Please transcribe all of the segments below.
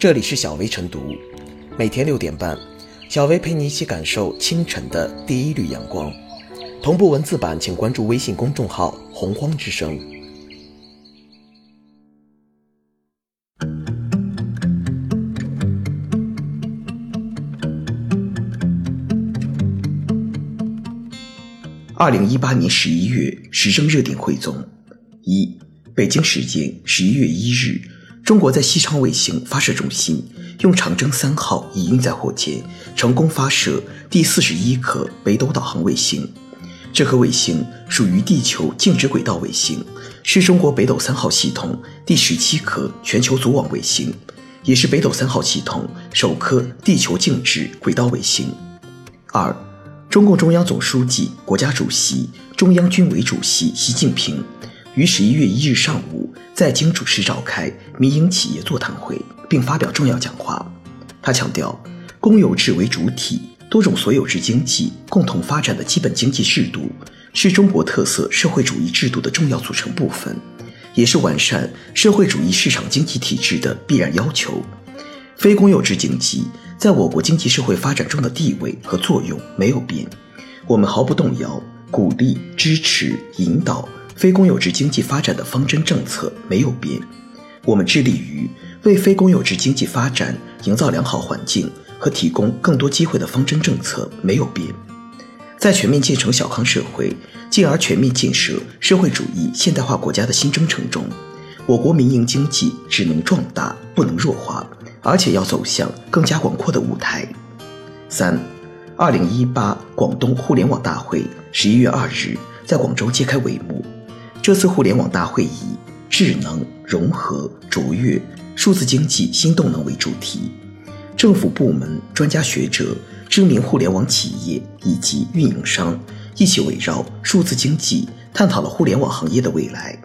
这里是小薇晨读，每天六点半，小薇陪你一起感受清晨的第一缕阳光。同步文字版，请关注微信公众号“洪荒之声”。二零一八年十一月，时政热点汇总：一、北京时间十一月一日，中国在西昌卫星发射中心用长征三号乙运载火箭成功发射第四十一颗北斗导航卫星。这颗卫星属于地球静止轨道卫星，是中国北斗三号系统第十七颗全球组网卫星，也是北斗三号系统首颗地球静止轨道卫星。二。中共中央总书记、国家主席、中央军委主席习近平于十一月一日上午在京主持召开民营企业座谈会，并发表重要讲话。他强调，公有制为主体、多种所有制经济共同发展的基本经济制度，是中国特色社会主义制度的重要组成部分，也是完善社会主义市场经济体制的必然要求。非公有制经济。在我国经济社会发展中的地位和作用没有变，我们毫不动摇鼓励、支持、引导非公有制经济发展的方针政策没有变，我们致力于为非公有制经济发展营造良好环境和提供更多机会的方针政策没有变。在全面建成小康社会，进而全面建设社会主义现代化国家的新征程中，我国民营经济只能壮大，不能弱化。而且要走向更加广阔的舞台。三，二零一八广东互联网大会十一月二日在广州揭开帷幕。这次互联网大会以“智能融合卓越数字经济新动能”为主题，政府部门、专家学者、知名互联网企业以及运营商一起围绕数字经济探讨了互联网行业的未来。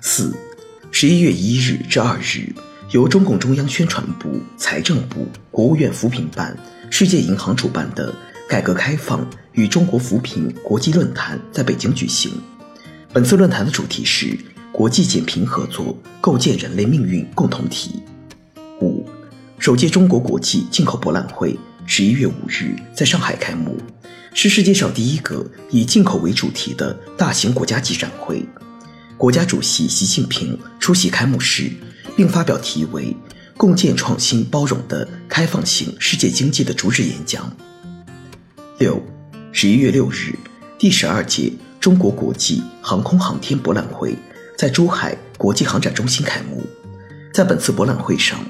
四，十一月一日至二日。由中共中央宣传部、财政部、国务院扶贫办、世界银行主办的“改革开放与中国扶贫国际论坛”在北京举行。本次论坛的主题是“国际减贫合作，构建人类命运共同体”。五，首届中国国际进口博览会十一月五日在上海开幕，是世界上第一个以进口为主题的大型国家级展会。国家主席习近平出席开幕式。并发表题为“共建创新包容的开放型世界经济”的主旨演讲。六，十一月六日，第十二届中国国际航空航天博览会在珠海国际航展中心开幕。在本次博览会上，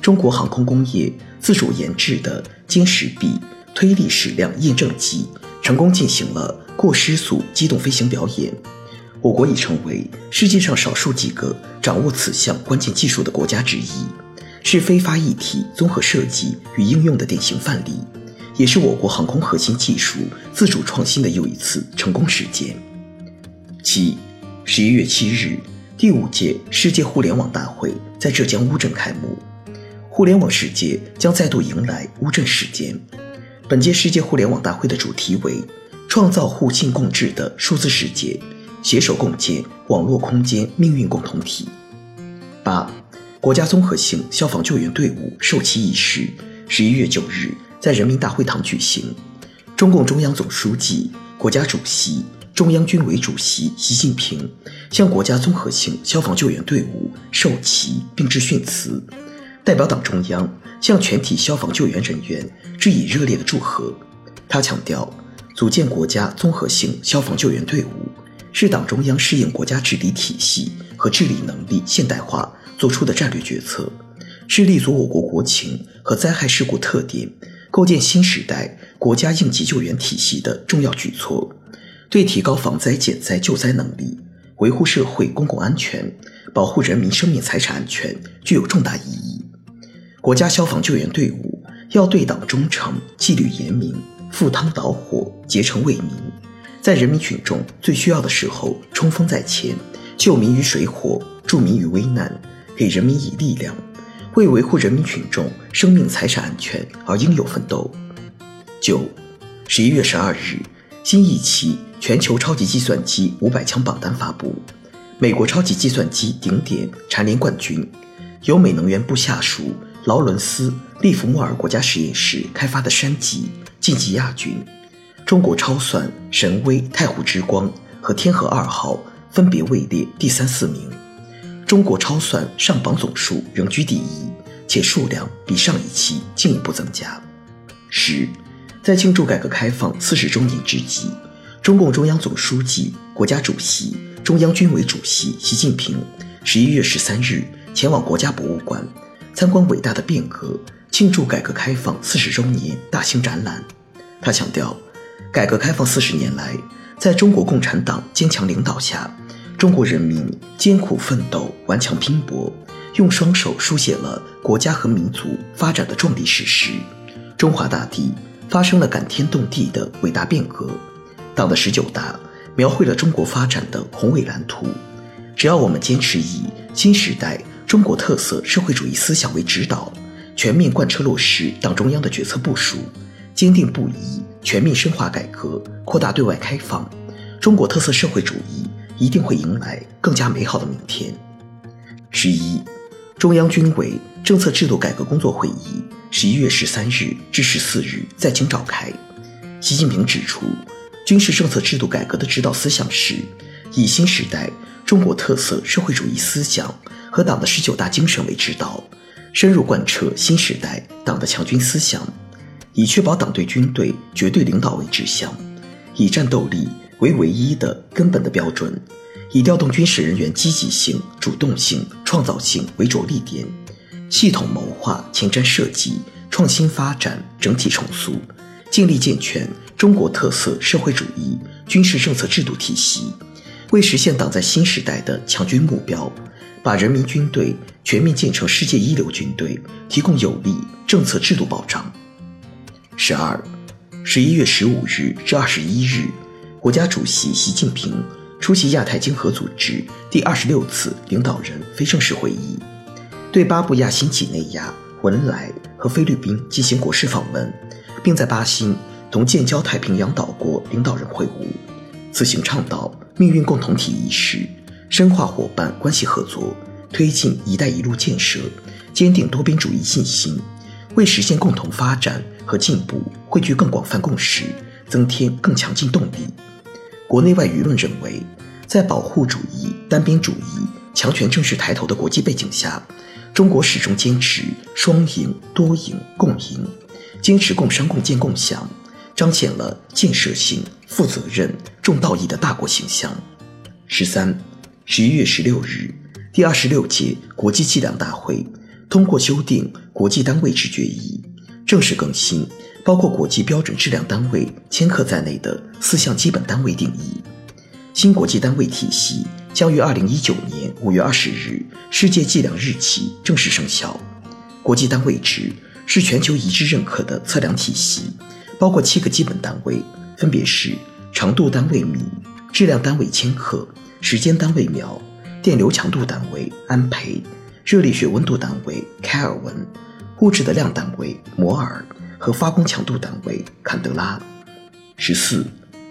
中国航空工业自主研制的歼十 B 推力矢量验证机成功进行了过失速机动飞行表演。我国已成为世界上少数几个掌握此项关键技术的国家之一，是非发一体综合设计与应用的典型范例，也是我国航空核心技术自主创新的又一次成功实践。七，十一月七日，第五届世界互联网大会在浙江乌镇开幕，互联网世界将再度迎来乌镇时间。本届世界互联网大会的主题为“创造互信共治的数字世界”。携手共建网络空间命运共同体。八，国家综合性消防救援队伍授旗仪式十一月九日在人民大会堂举行。中共中央总书记、国家主席、中央军委主席习近平向国家综合性消防救援队伍授旗并致训词，代表党中央向全体消防救援人员致以热烈的祝贺。他强调，组建国家综合性消防救援队伍。是党中央适应国家治理体系和治理能力现代化作出的战略决策，是立足我国国情和灾害事故特点，构建新时代国家应急救援体系的重要举措，对提高防灾减灾救灾能力、维护社会公共安全、保护人民生命财产安全具有重大意义。国家消防救援队伍要对党忠诚、纪律严明、赴汤蹈火、竭诚为民。在人民群众最需要的时候冲锋在前，救民于水火，助民于危难，给人民以力量，为维护人民群众生命财产安全而应有奋斗。九，十一月十二日，新一期全球超级计算机五百强榜单发布，美国超级计算机顶点蝉联冠军，由美能源部下属劳伦斯·利弗莫尔国家实验室开发的山脊晋级亚军。中国超算神威、太湖之光和天河二号分别位列第三、四名。中国超算上榜总数仍居第一，且数量比上一期进一步增加。十，在庆祝改革开放四十周年之际，中共中央总书记、国家主席、中央军委主席习近平十一月十三日前往国家博物馆参观伟大的变革庆祝改革开放四十周年大型展览。他强调，改革开放四十年来，在中国共产党坚强领导下。中国人民艰苦奋斗、顽强拼搏，用双手书写了国家和民族发展的壮丽史诗。中华大地发生了感天动地的伟大变革，党的十九大描绘了中国发展的宏伟蓝图。只要我们坚持以新时代中国特色社会主义思想为指导，全面贯彻落实党中央的决策部署，坚定不移全面深化改革、扩大对外开放，中国特色社会主义。一定会迎来更加美好的明天。十一，中央军委政策制度改革工作会议十一月十三日至十四日在京召开。习近平指出，军事政策制度改革的指导思想是以新时代中国特色社会主义思想和党的十九大精神为指导，深入贯彻新时代党的强军思想，以确保党对军队绝对领导为指向，以战斗力。为唯一的根本的标准，以调动军事人员积极性、主动性、创造性为着力点，系统谋划前瞻设计、创新发展整体重塑，尽力健全中国特色社会主义军事政策制度体系，为实现党在新时代的强军目标，把人民军队全面建成世界一流军队提供有力政策制度保障。十二，十一月十五日至二十一日。国家主席习近平出席亚太经合组织第二十六次领导人非正式会议，对巴布亚新几内亚、文莱和菲律宾进行国事访问，并在巴西同建交太平洋岛国领导人会晤。此行倡导命运共同体意识，深化伙伴关系合作，推进“一带一路”建设，坚定多边主义信心，为实现共同发展和进步汇聚更广泛共识，增添更强劲动力。国内外舆论认为，在保护主义、单边主义、强权政治抬头的国际背景下，中国始终坚持双赢、多赢、共赢，坚持共商共建共享，彰显了建设性、负责任、重道义的大国形象。十三，十一月十六日，第二十六届国际计量大会通过修订国际单位制决议，正式更新。包括国际标准质量单位千克在内的四项基本单位定义，新国际单位体系将于二零一九年五月二十日世界计量日起正式生效。国际单位制是全球一致认可的测量体系，包括七个基本单位，分别是长度单位米、质量单位千克、时间单位秒、电流强度单位安培、热力学温度单位开尔文、物质的量单位摩尔。和发光强度单位坎德拉。十四，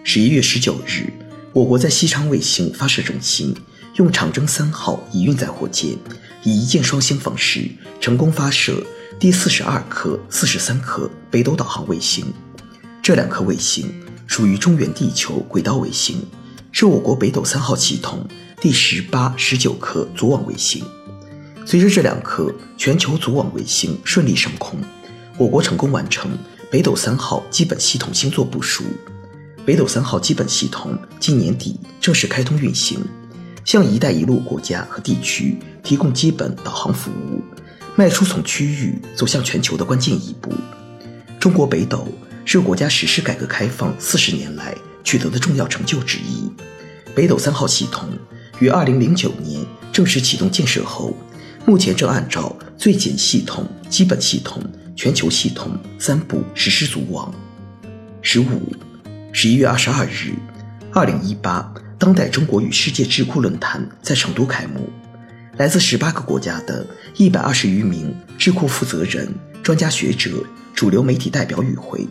十一月十九日，我国在西昌卫星发射中心用长征三号乙运载火箭，以一箭双星方式成功发射第四十二颗、四十三颗北斗导航卫星。这两颗卫星属于中原地球轨道卫星，是我国北斗三号系统第十八、十九颗组网卫星。随着这两颗全球组网卫星顺利升空。我国成功完成北斗三号基本系统星座部署，北斗三号基本系统今年底正式开通运行，向“一带一路”国家和地区提供基本导航服务，迈出从区域走向全球的关键一步。中国北斗是国家实施改革开放四十年来取得的重要成就之一。北斗三号系统于二零零九年正式启动建设后，目前正按照最简系统、基本系统。全球系统三步实施组网。十五，十一月二十二日，二零一八当代中国与世界智库论坛在成都开幕，来自十八个国家的一百二十余名智库负责人、专家学者、主流媒体代表与会。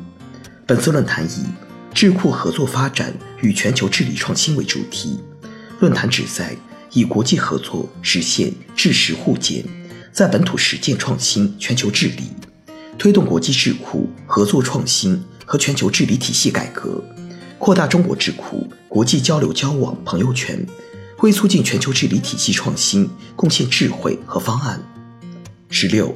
本次论坛以“智库合作发展与全球治理创新”为主题，论坛旨在以国际合作实现智识互鉴。在本土实践创新全球治理，推动国际智库合作创新和全球治理体系改革，扩大中国智库国际交流交往朋友圈，为促进全球治理体系创新贡献智慧和方案。十六，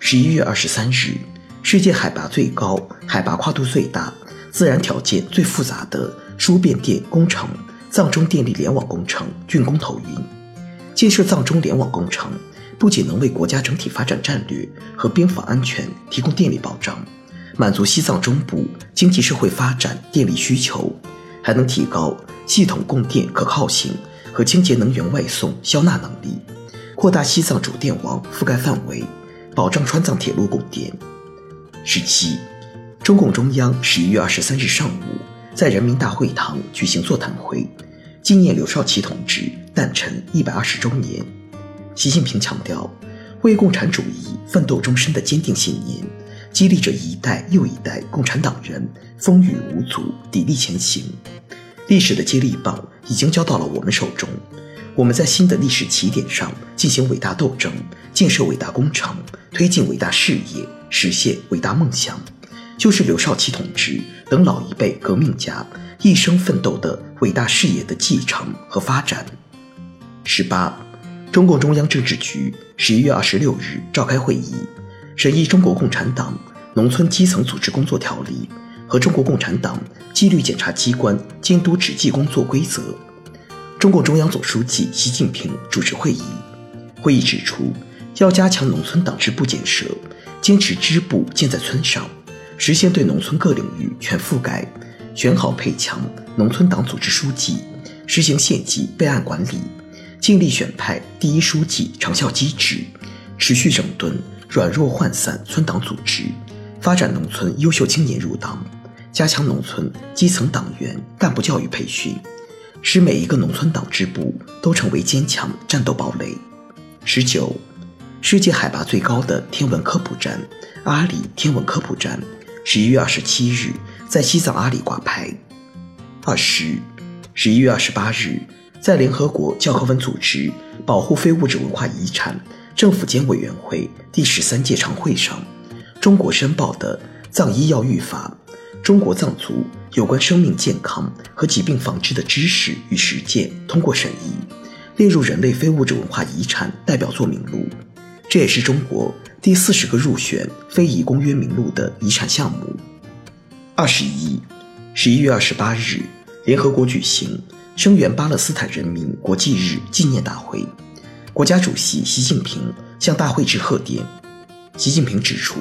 十一月二十三日，世界海拔最高、海拔跨度最大、自然条件最复杂的输变电工程——藏中电力联网工程竣工投运。建设藏中联网工程，不仅能为国家整体发展战略和边防安全提供电力保障，满足西藏中部经济社会发展电力需求，还能提高系统供电可靠性和清洁能源外送消纳能力，扩大西藏主电网覆盖范围，保障川藏铁路供电。十七，中共中央十一月二十三日上午在人民大会堂举行座谈会。纪念刘少奇同志诞辰一百二十周年，习近平强调，为共产主义奋斗终身的坚定信念，激励着一代又一代共产党人风雨无阻、砥砺前行。历史的接力棒已经交到了我们手中，我们在新的历史起点上进行伟大斗争，建设伟大工程，推进伟大事业，实现伟大梦想，就是刘少奇同志等老一辈革命家。一生奋斗的伟大事业的继承和发展。十八，中共中央政治局十一月二十六日召开会议，审议《中国共产党农村基层组织工作条例》和《中国共产党纪律检查机关监督执纪工作规则》。中共中央总书记习近平主持会议。会议指出，要加强农村党支部建设，坚持支部建在村上，实现对农村各领域全覆盖。选好配强农村党组织书记，实行县级备案管理，尽力选派第一书记长效机制，持续整顿软弱涣散村党组织，发展农村优秀青年入党，加强农村基层党员干部教育培训，使每一个农村党支部都成为坚强战斗堡垒。十九，世界海拔最高的天文科普站——阿里天文科普站，十一月二十七日。在西藏阿里挂牌。二十，十一月二十八日，在联合国教科文组织保护非物质文化遗产政府间委员会第十三届常会上，中国申报的《藏医药育法》中国藏族有关生命健康和疾病防治的知识与实践通过审议，列入人类非物质文化遗产代表作名录。这也是中国第四十个入选非遗公约名录的遗产项目。二十一，十一月二十八日，联合国举行声援巴勒斯坦人民国际日纪念大会。国家主席习近平向大会致贺电。习近平指出，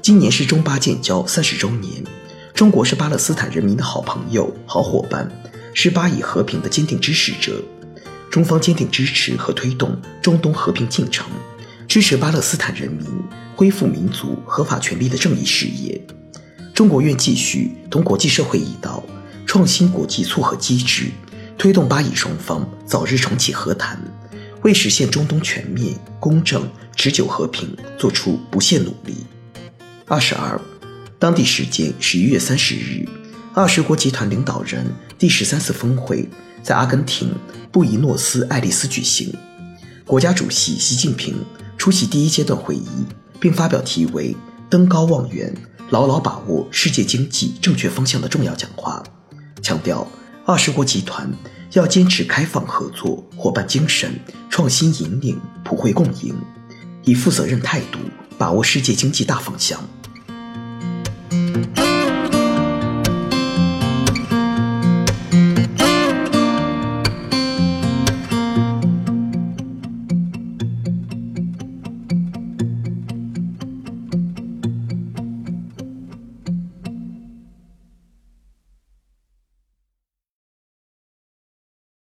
今年是中巴建交三十周年，中国是巴勒斯坦人民的好朋友、好伙伴，是巴以和平的坚定支持者。中方坚定支持和推动中东和平进程，支持巴勒斯坦人民恢复民族合法权利的正义事业。中国愿继续同国际社会一道，创新国际撮合机制，推动巴以双方早日重启和谈，为实现中东全面、公正、持久和平做出不懈努力。二十二，当地时间十一月三十日，二十国集团领导人第十三次峰会在阿根廷布宜诺斯艾利斯举行，国家主席习近平出席第一阶段会议，并发表题为“登高望远”。牢牢把握世界经济正确方向的重要讲话，强调二十国集团要坚持开放合作、伙伴精神、创新引领、普惠共赢，以负责任态度把握世界经济大方向。